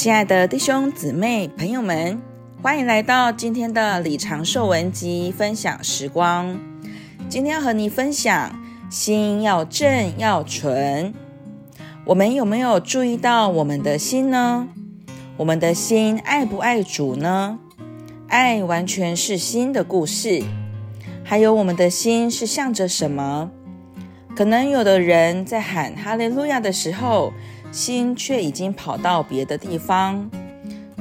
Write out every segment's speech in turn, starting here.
亲爱的弟兄姊妹、朋友们，欢迎来到今天的李长寿文集分享时光。今天要和你分享，心要正要纯。我们有没有注意到我们的心呢？我们的心爱不爱主呢？爱完全是心的故事。还有我们的心是向着什么？可能有的人在喊哈利路亚的时候，心却已经跑到别的地方，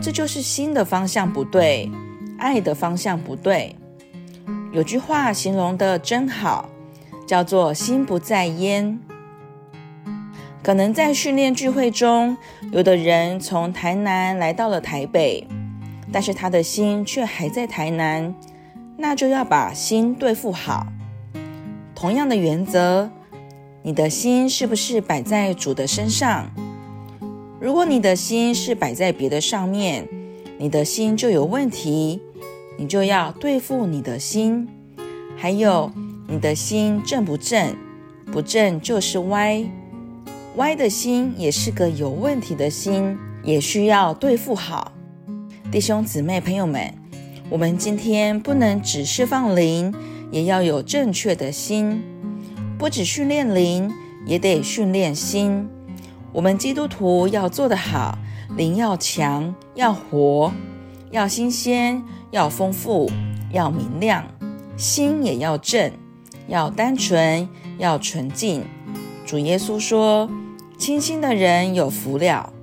这就是心的方向不对，爱的方向不对。有句话形容得真好，叫做“心不在焉”。可能在训练聚会中，有的人从台南来到了台北，但是他的心却还在台南。那就要把心对付好。同样的原则，你的心是不是摆在主的身上？如果你的心是摆在别的上面，你的心就有问题。你就要对付你的心。还有，你的心正不正？不正就是歪。歪的心也是个有问题的心，也需要对付好。弟兄姊妹、朋友们。我们今天不能只释放灵，也要有正确的心。不只训练灵，也得训练心。我们基督徒要做得好，灵要强，要活，要新鲜，要丰富，要明亮。心也要正，要单纯，要纯净。主耶稣说：“清心的人有福了。”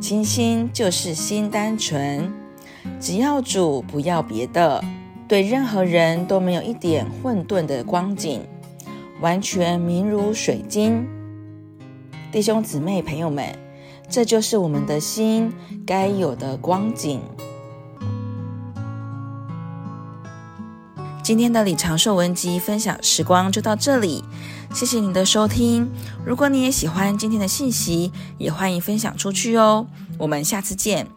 清心就是心单纯。只要主，不要别的，对任何人都没有一点混沌的光景，完全明如水晶。弟兄姊妹、朋友们，这就是我们的心该有的光景。今天的李长寿文集分享时光就到这里，谢谢您的收听。如果你也喜欢今天的信息，也欢迎分享出去哦。我们下次见。